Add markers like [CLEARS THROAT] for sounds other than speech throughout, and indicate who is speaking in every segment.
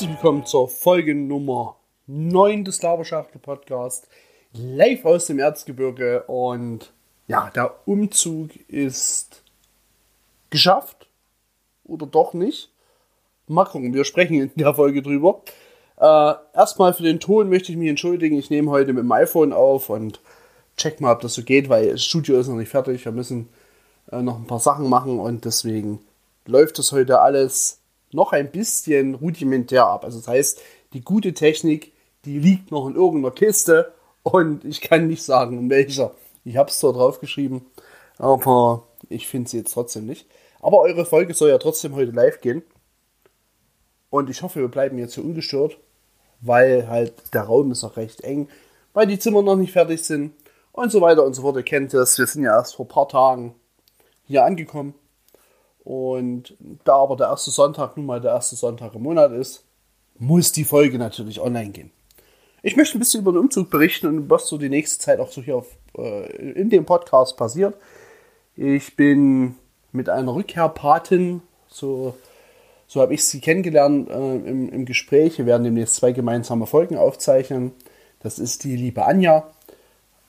Speaker 1: Herzlich willkommen zur Folge Nummer 9 des Laberschachtel Podcast. Live aus dem Erzgebirge und ja, der Umzug ist geschafft oder doch nicht. Mal gucken, wir sprechen in der Folge drüber. Äh, erstmal für den Ton möchte ich mich entschuldigen. Ich nehme heute mit dem iPhone auf und check mal, ob das so geht, weil das Studio ist noch nicht fertig. Wir müssen äh, noch ein paar Sachen machen und deswegen läuft das heute alles noch ein bisschen rudimentär ab. Also das heißt, die gute Technik, die liegt noch in irgendeiner Kiste und ich kann nicht sagen, in welcher. Ich habe es zwar draufgeschrieben, aber ich finde sie jetzt trotzdem nicht. Aber eure Folge soll ja trotzdem heute live gehen. Und ich hoffe, wir bleiben jetzt hier ungestört, weil halt der Raum ist noch recht eng, weil die Zimmer noch nicht fertig sind und so weiter und so fort. Ihr kennt es, wir sind ja erst vor ein paar Tagen hier angekommen. Und da aber der erste Sonntag nun mal der erste Sonntag im Monat ist, muss die Folge natürlich online gehen. Ich möchte ein bisschen über den Umzug berichten und was so die nächste Zeit auch so hier auf, äh, in dem Podcast passiert. Ich bin mit einer Rückkehrpatin, so, so habe ich sie kennengelernt äh, im, im Gespräch. Wir werden demnächst zwei gemeinsame Folgen aufzeichnen. Das ist die liebe Anja.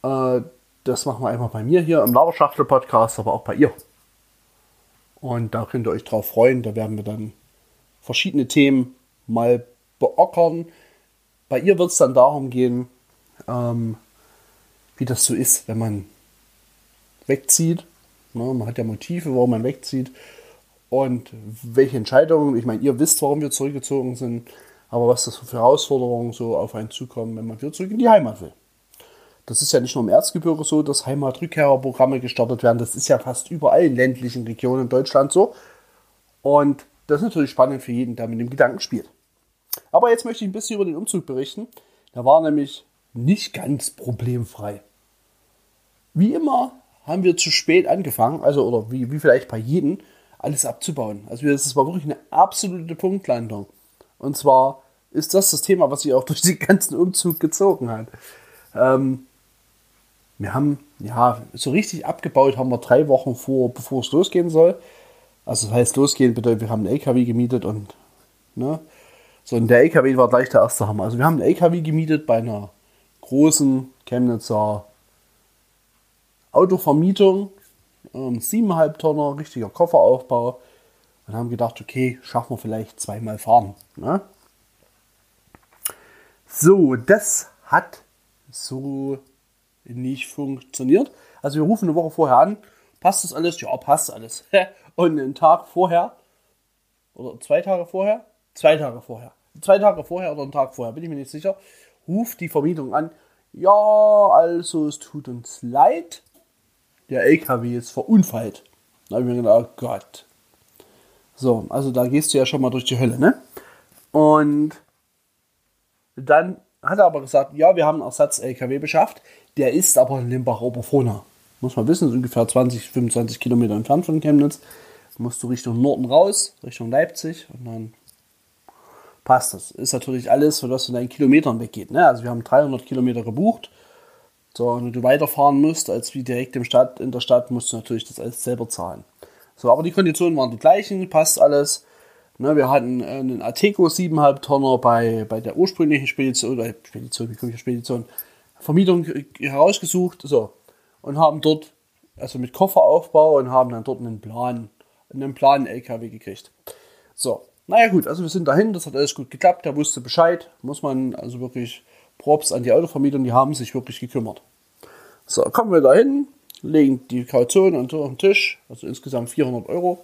Speaker 1: Äh, das machen wir einmal bei mir hier im Laberschachtel-Podcast, aber auch bei ihr. Und da könnt ihr euch drauf freuen. Da werden wir dann verschiedene Themen mal beockern. Bei ihr wird es dann darum gehen, ähm, wie das so ist, wenn man wegzieht. Ne, man hat ja Motive, warum man wegzieht. Und welche Entscheidungen, ich meine, ihr wisst, warum wir zurückgezogen sind, aber was das für Herausforderungen so auf einen zukommen, wenn man wieder zurück in die Heimat will. Das ist ja nicht nur im Erzgebirge so, dass Heimatrückkehrerprogramme gestartet werden. Das ist ja fast überall in ländlichen Regionen in Deutschland so. Und das ist natürlich spannend für jeden, der mit dem Gedanken spielt. Aber jetzt möchte ich ein bisschen über den Umzug berichten. Der war nämlich nicht ganz problemfrei. Wie immer haben wir zu spät angefangen, also oder wie, wie vielleicht bei jedem, alles abzubauen. Also das war wirklich eine absolute Punktlandung. Und zwar ist das das Thema, was sich auch [LAUGHS] durch den ganzen Umzug gezogen hat. Ähm, wir haben, ja, so richtig abgebaut haben wir drei Wochen vor, bevor es losgehen soll. Also das heißt, losgehen bedeutet, wir haben einen LKW gemietet und, ne, so, und der LKW war gleich der erste Hammer. Also wir haben einen LKW gemietet bei einer großen Chemnitzer Autovermietung, ähm, 7,5 Tonner, richtiger Kofferaufbau und haben gedacht, okay, schaffen wir vielleicht zweimal fahren. Ne? So, das hat so nicht funktioniert. Also wir rufen eine Woche vorher an, passt das alles? Ja, passt alles. [LAUGHS] Und einen Tag vorher, oder zwei Tage vorher, zwei Tage vorher, zwei Tage vorher oder einen Tag vorher, bin ich mir nicht sicher, ruft die Vermietung an, ja, also es tut uns leid, der LKW ist verunfallt. Da habe ich mir gedacht, oh Gott. So, also da gehst du ja schon mal durch die Hölle, ne? Und dann hat er aber gesagt, ja, wir haben einen Ersatz-LKW beschafft. Der ist aber in Limbach-Oberfrohna. Muss man wissen, ist ungefähr 20, 25 Kilometer entfernt von Chemnitz. Musst du Richtung Norden raus, Richtung Leipzig und dann passt das. Ist natürlich alles, dass du deinen Kilometern weggeht. Ne? Also wir haben 300 Kilometer gebucht. So, wenn du weiterfahren musst, als wie direkt im Stadt, in der Stadt, musst du natürlich das alles selber zahlen. So, aber die Konditionen waren die gleichen, passt alles. Ne, wir hatten einen Ateco 7,5 Tonner bei, bei der ursprünglichen Spedition, oder Spedition, komme ich Spedition, Vermietung herausgesucht, so, und haben dort, also mit Kofferaufbau und haben dann dort einen Plan, einen Plan LKW gekriegt. So, naja gut, also wir sind dahin, das hat alles gut geklappt, der wusste Bescheid, muss man also wirklich Props an die Autovermieter, die haben sich wirklich gekümmert. So, kommen wir dahin, legen die Kaution auf den Tisch, also insgesamt 400 Euro.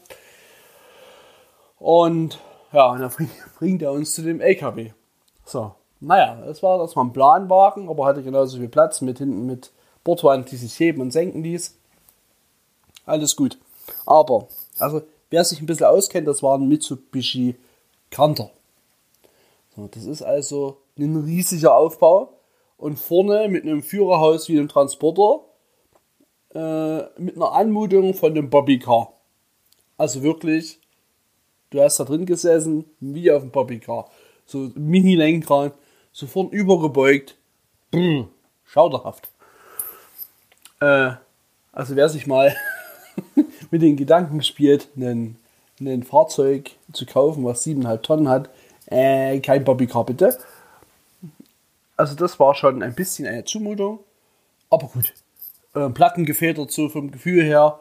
Speaker 1: Und ja, und dann [LAUGHS] bringt er uns zu dem LKW. So, naja, das war ein Planwagen, aber hatte genauso viel Platz mit hinten mit Bordwand, die sich heben und senken ließ. Alles gut. Aber, also, wer sich ein bisschen auskennt, das war ein Mitsubishi Canter. So, das ist also ein riesiger Aufbau und vorne mit einem Führerhaus wie einem Transporter äh, mit einer Anmutung von einem Bobbycar. Also wirklich Du hast da drin gesessen, wie auf dem Bobbycar. So Mini-Lenkrad, sofort übergebeugt. Brr, schauderhaft. Äh, also wer sich mal [LAUGHS] mit den Gedanken spielt, ein, ein Fahrzeug zu kaufen, was 7,5 Tonnen hat, Äh, kein Bobbycar bitte. Also das war schon ein bisschen eine Zumutung. Aber gut. Äh, Platten gefedert so vom Gefühl her.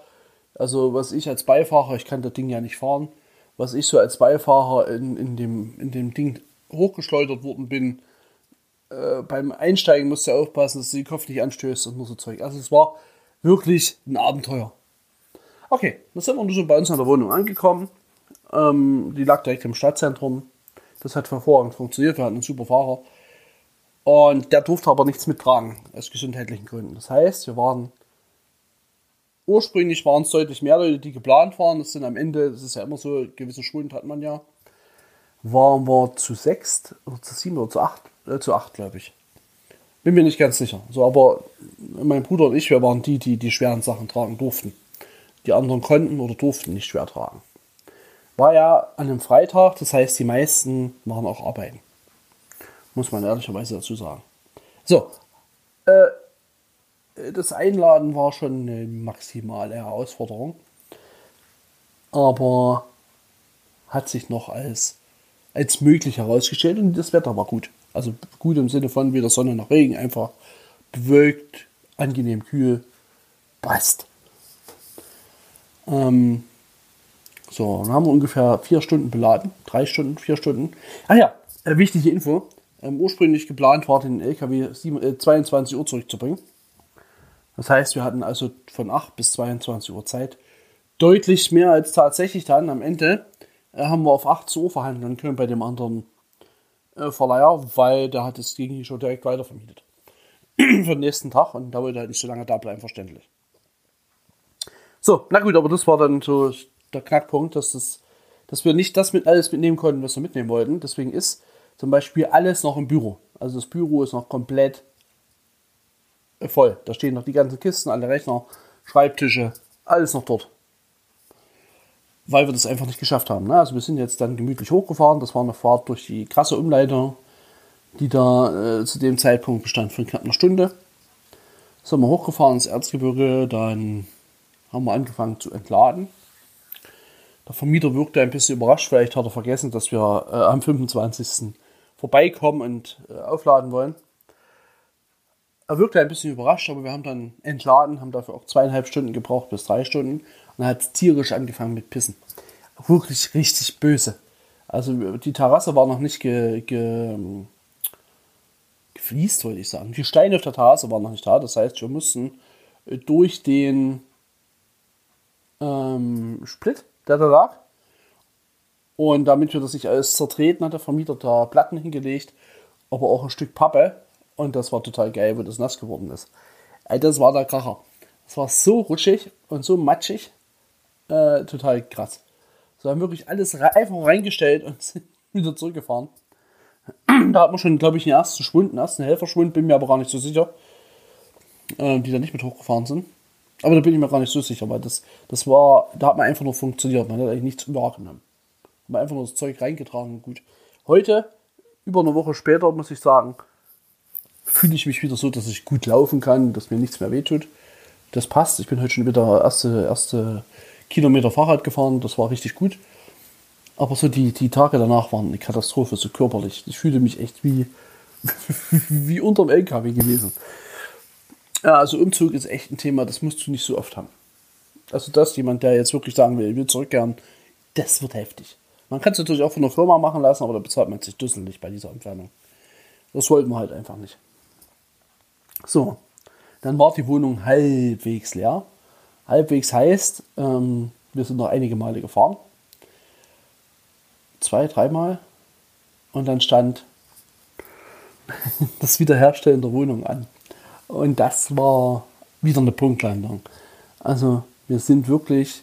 Speaker 1: Also was ich als Beifahrer, ich kann das Ding ja nicht fahren, was ich so als Beifahrer in, in, dem, in dem Ding hochgeschleudert worden bin, äh, beim Einsteigen musst du aufpassen, dass du den Kopf nicht anstößt und nur so Zeug. Also es war wirklich ein Abenteuer. Okay, dann sind wir nun schon bei uns in der Wohnung angekommen. Ähm, die lag direkt im Stadtzentrum. Das hat hervorragend funktioniert. Wir hatten einen super Fahrer. Und der durfte aber nichts mittragen, aus gesundheitlichen Gründen. Das heißt, wir waren ursprünglich waren es deutlich mehr Leute, die geplant waren. Das sind am Ende, das ist ja immer so, gewisse Schwund hat man ja. Waren wir zu sechs oder zu sieben oder zu acht, äh, zu acht, glaube ich. Bin mir nicht ganz sicher. So, aber mein Bruder und ich, wir waren die, die die schweren Sachen tragen durften. Die anderen konnten oder durften nicht schwer tragen. War ja an einem Freitag, das heißt, die meisten waren auch arbeiten. Muss man ehrlicherweise dazu sagen. So, äh, das Einladen war schon eine maximale Herausforderung. Aber hat sich noch als, als möglich herausgestellt und das Wetter war gut. Also gut im Sinne von weder Sonne noch Regen, einfach bewölkt, angenehm kühl, passt. Ähm, so, dann haben wir ungefähr vier Stunden beladen. Drei Stunden, vier Stunden. Ah ja, äh, wichtige Info ähm, ursprünglich geplant war, den LKW 7, äh, 22 Uhr zurückzubringen. Das heißt, wir hatten also von 8 bis 22 Uhr Zeit. Deutlich mehr als tatsächlich dann am Ende äh, haben wir auf 18 Uhr verhandeln können bei dem anderen äh, Verleiher, weil der hat das gegen schon direkt weitervermietet. [CLEARS THROAT] Für den nächsten Tag und da wollte er halt nicht so lange da bleiben, verständlich. So, na gut, aber das war dann so der Knackpunkt, dass, das, dass wir nicht das mit alles mitnehmen konnten, was wir mitnehmen wollten. Deswegen ist zum Beispiel alles noch im Büro. Also das Büro ist noch komplett voll. Da stehen noch die ganzen Kisten, alle Rechner, Schreibtische, alles noch dort. Weil wir das einfach nicht geschafft haben. Ne? Also wir sind jetzt dann gemütlich hochgefahren. Das war eine Fahrt durch die krasse Umleitung, die da äh, zu dem Zeitpunkt bestand von knapp einer Stunde. Sind wir hochgefahren ins Erzgebirge, dann haben wir angefangen zu entladen. Der Vermieter wirkte ein bisschen überrascht, vielleicht hat er vergessen, dass wir äh, am 25 vorbeikommen und äh, aufladen wollen. Er wirkte ein bisschen überrascht, aber wir haben dann entladen, haben dafür auch zweieinhalb Stunden gebraucht bis drei Stunden und er hat tierisch angefangen mit Pissen. Wirklich richtig böse. Also die Terrasse war noch nicht ge, ge, gefliest, wollte ich sagen. Die Steine auf der Terrasse waren noch nicht da. Das heißt, wir mussten äh, durch den ähm, Split, der da lag, und damit wir das nicht alles zertreten, hat der Vermieter da Platten hingelegt, aber auch ein Stück Pappe. Und das war total geil, wo das nass geworden ist. Das war der Kracher. Das war so rutschig und so matschig. Äh, total krass. So haben wirklich alles einfach reingestellt und [LAUGHS] sind wieder zurückgefahren. [CLEARS THROAT] Da hat man schon, glaube ich, den ersten Schwund, den ersten Helferschwund, bin mir aber gar nicht so sicher, äh, die da nicht mit hochgefahren sind. Aber da bin ich mir gar nicht so sicher, weil das, das war, da hat man einfach nur funktioniert. Man hat eigentlich nichts übergenommen. Haben einfach nur das Zeug reingetragen. Gut. Heute, über eine Woche später, muss ich sagen, fühle ich mich wieder so, dass ich gut laufen kann, dass mir nichts mehr wehtut. Das passt. Ich bin heute schon wieder erste, erste Kilometer Fahrrad gefahren. Das war richtig gut. Aber so die, die Tage danach waren eine Katastrophe, so körperlich. Ich fühle mich echt wie, [LAUGHS] wie unterm LKW gewesen. Ja, also Umzug ist echt ein Thema, das musst du nicht so oft haben. Also das, jemand, der jetzt wirklich sagen will, ich will zurückkehren, das wird heftig. Man kann es natürlich auch von der Firma machen lassen, aber da bezahlt man sich dusselig bei dieser Entfernung. Das wollten wir halt einfach nicht. So, dann war die Wohnung halbwegs leer. Halbwegs heißt, ähm, wir sind noch einige Male gefahren. Zwei, dreimal. Und dann stand [LAUGHS] das Wiederherstellen der Wohnung an. Und das war wieder eine Punktlandung. Also wir sind wirklich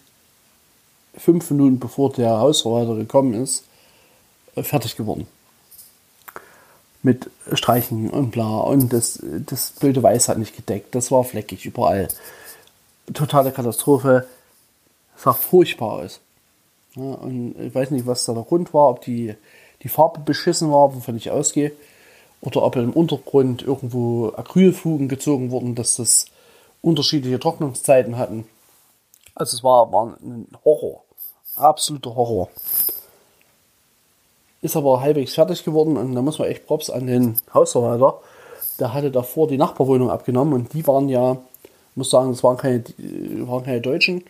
Speaker 1: fünf Minuten bevor der Hausverwalter gekommen ist, äh, fertig geworden. Mit Streichen und bla. Und das, das blöde Weiß hat nicht gedeckt. Das war fleckig überall. Totale Katastrophe. Sah furchtbar aus. Ja, und ich weiß nicht, was da der Grund war, ob die, die Farbe beschissen war, wovon ich ausgehe. Oder ob im Untergrund irgendwo Acrylfugen gezogen wurden, dass das unterschiedliche Trocknungszeiten hatten. Also es war, war ein Horror. Absoluter Horror. Ist aber halbwegs fertig geworden und da muss man echt Props an den Hausverwalter. Der hatte davor die Nachbarwohnung abgenommen und die waren ja, muss sagen, das waren keine, waren keine Deutschen,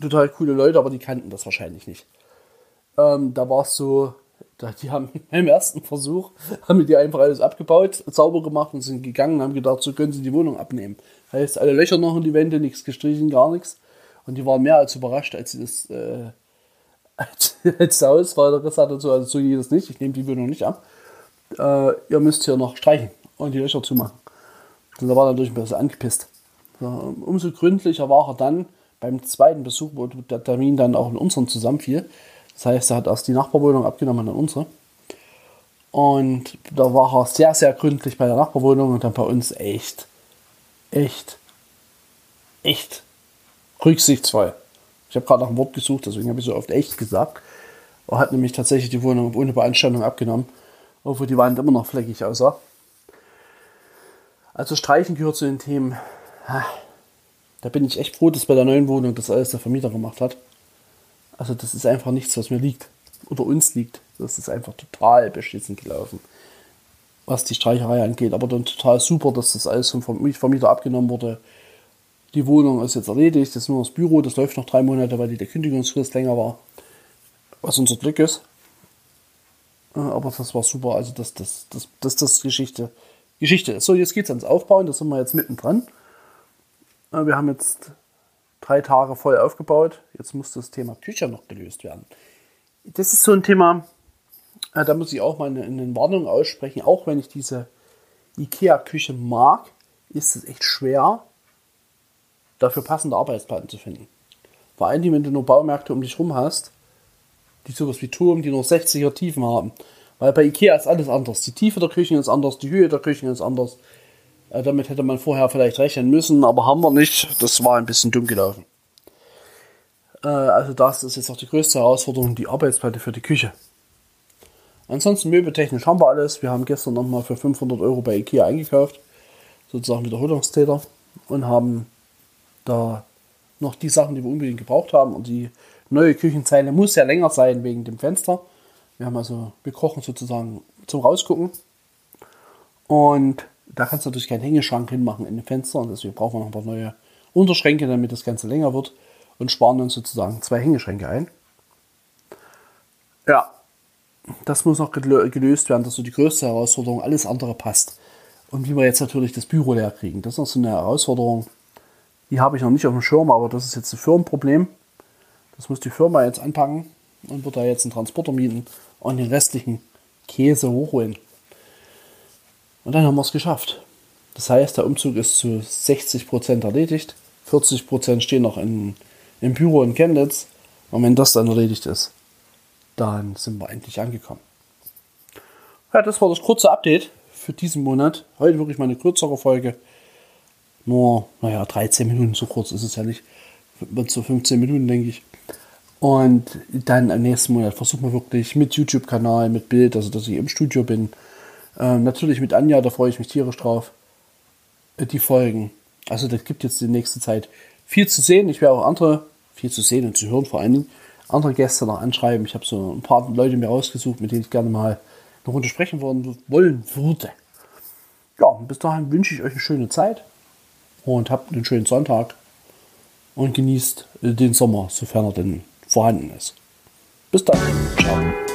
Speaker 1: total coole Leute, aber die kannten das wahrscheinlich nicht. Ähm, da war es so, die haben im ersten Versuch, haben die einfach alles abgebaut, sauber gemacht und sind gegangen und haben gedacht, so können sie die Wohnung abnehmen. Heißt, alle Löcher noch in die Wände, nichts gestrichen, gar nichts. Und die waren mehr als überrascht, als sie das, äh, als, als der Hausvater gesagt hat, so, also so geht das nicht, ich nehme die Wohnung nicht ab. Äh, ihr müsst hier noch streichen und die Löcher zumachen. Und da war er natürlich ein bisschen angepisst. So, umso gründlicher war er dann beim zweiten Besuch, wo der Termin dann auch in unseren zusammenfiel. Das heißt, er hat erst die Nachbarwohnung abgenommen und dann unsere. Und da war er sehr, sehr gründlich bei der Nachbarwohnung und dann bei uns echt, echt, echt rücksichtsvoll. Ich habe gerade nach einem Wort gesucht, deswegen habe ich so oft echt gesagt. Er hat nämlich tatsächlich die Wohnung ohne Beanstandung abgenommen, obwohl die Wand immer noch fleckig aussah. Also Streichen gehört zu den Themen. Da bin ich echt froh, dass bei der neuen Wohnung das alles der Vermieter gemacht hat. Also das ist einfach nichts, was mir liegt. Oder uns liegt. Das ist einfach total beschissen gelaufen. Was die Streicherei angeht. Aber dann total super, dass das alles vom Vermieter abgenommen wurde. Die Wohnung ist jetzt erledigt. Ist nur das Büro. Das läuft noch drei Monate, weil die der Kündigungsfrist länger war. Was unser Glück ist. Äh, aber das war super. Also das, das, das, das, das Geschichte. Geschichte ist. So, jetzt geht es ans Aufbauen. Da sind wir jetzt mittendran. Äh, wir haben jetzt drei Tage voll aufgebaut. Jetzt muss das Thema Küche noch gelöst werden. Das ist so ein Thema, äh, da muss ich auch mal eine Warnung aussprechen. Auch wenn ich diese IKEA-Küche mag, ist es echt schwer, dafür passende Arbeitsplatten zu finden. Vor allem, wenn du nur Baumärkte um dich rum hast, die sowas wie Turm, die nur 60er Tiefen haben. Weil bei Ikea ist alles anders. Die Tiefe der Küchen ist anders, die Höhe der Küchen ist anders. Äh, damit hätte man vorher vielleicht rechnen müssen, aber haben wir nicht. Das war ein bisschen dumm gelaufen. Äh, also das ist jetzt auch die größte Herausforderung, die Arbeitsplatte für die Küche. Ansonsten möbeltechnisch haben wir alles. Wir haben gestern nochmal für 500 Euro bei Ikea eingekauft, sozusagen Wiederholungstäter, und haben da noch die Sachen, die wir unbedingt gebraucht haben. Und die neue Küchenzeile muss ja länger sein wegen dem Fenster. Wir haben also, wir kochen sozusagen zum Rausgucken. Und da kannst du natürlich keinen Hängeschrank hinmachen in den Fenstern. Deswegen brauchen wir noch ein paar neue Unterschränke, damit das Ganze länger wird. Und sparen uns sozusagen zwei Hängeschränke ein. Ja, das muss noch gelöst werden. Das ist so die größte Herausforderung. Alles andere passt. Und wie wir jetzt natürlich das Büro leer kriegen, das ist noch so eine Herausforderung. Die habe ich noch nicht auf dem Schirm, aber das ist jetzt ein Firmenproblem. Das muss die Firma jetzt anpacken und wird da jetzt einen Transporter mieten und den restlichen Käse hochholen. Und dann haben wir es geschafft. Das heißt, der Umzug ist zu 60% erledigt. 40% stehen noch in, im Büro in Chemnitz. Und wenn das dann erledigt ist, dann sind wir endlich angekommen. Ja, das war das kurze Update für diesen Monat. Heute wirklich mal eine kürzere Folge. Nur, naja, 13 Minuten, so kurz ist es ja nicht. Wird so 15 Minuten, denke ich. Und dann am nächsten Monat versuchen wir wirklich mit YouTube-Kanal, mit Bild, also dass ich im Studio bin, ähm, natürlich mit Anja, da freue ich mich tierisch drauf. Äh, die Folgen. Also das gibt jetzt die nächste Zeit viel zu sehen. Ich werde auch andere, viel zu sehen und zu hören vor allen Dingen, andere Gäste noch anschreiben. Ich habe so ein paar Leute mir rausgesucht, mit denen ich gerne mal eine Runde sprechen wollen, wollen würde. Ja, bis dahin wünsche ich euch eine schöne Zeit und habt einen schönen Sonntag und genießt den Sommer, sofern er denn vorhanden ist. Bis dann. Ciao.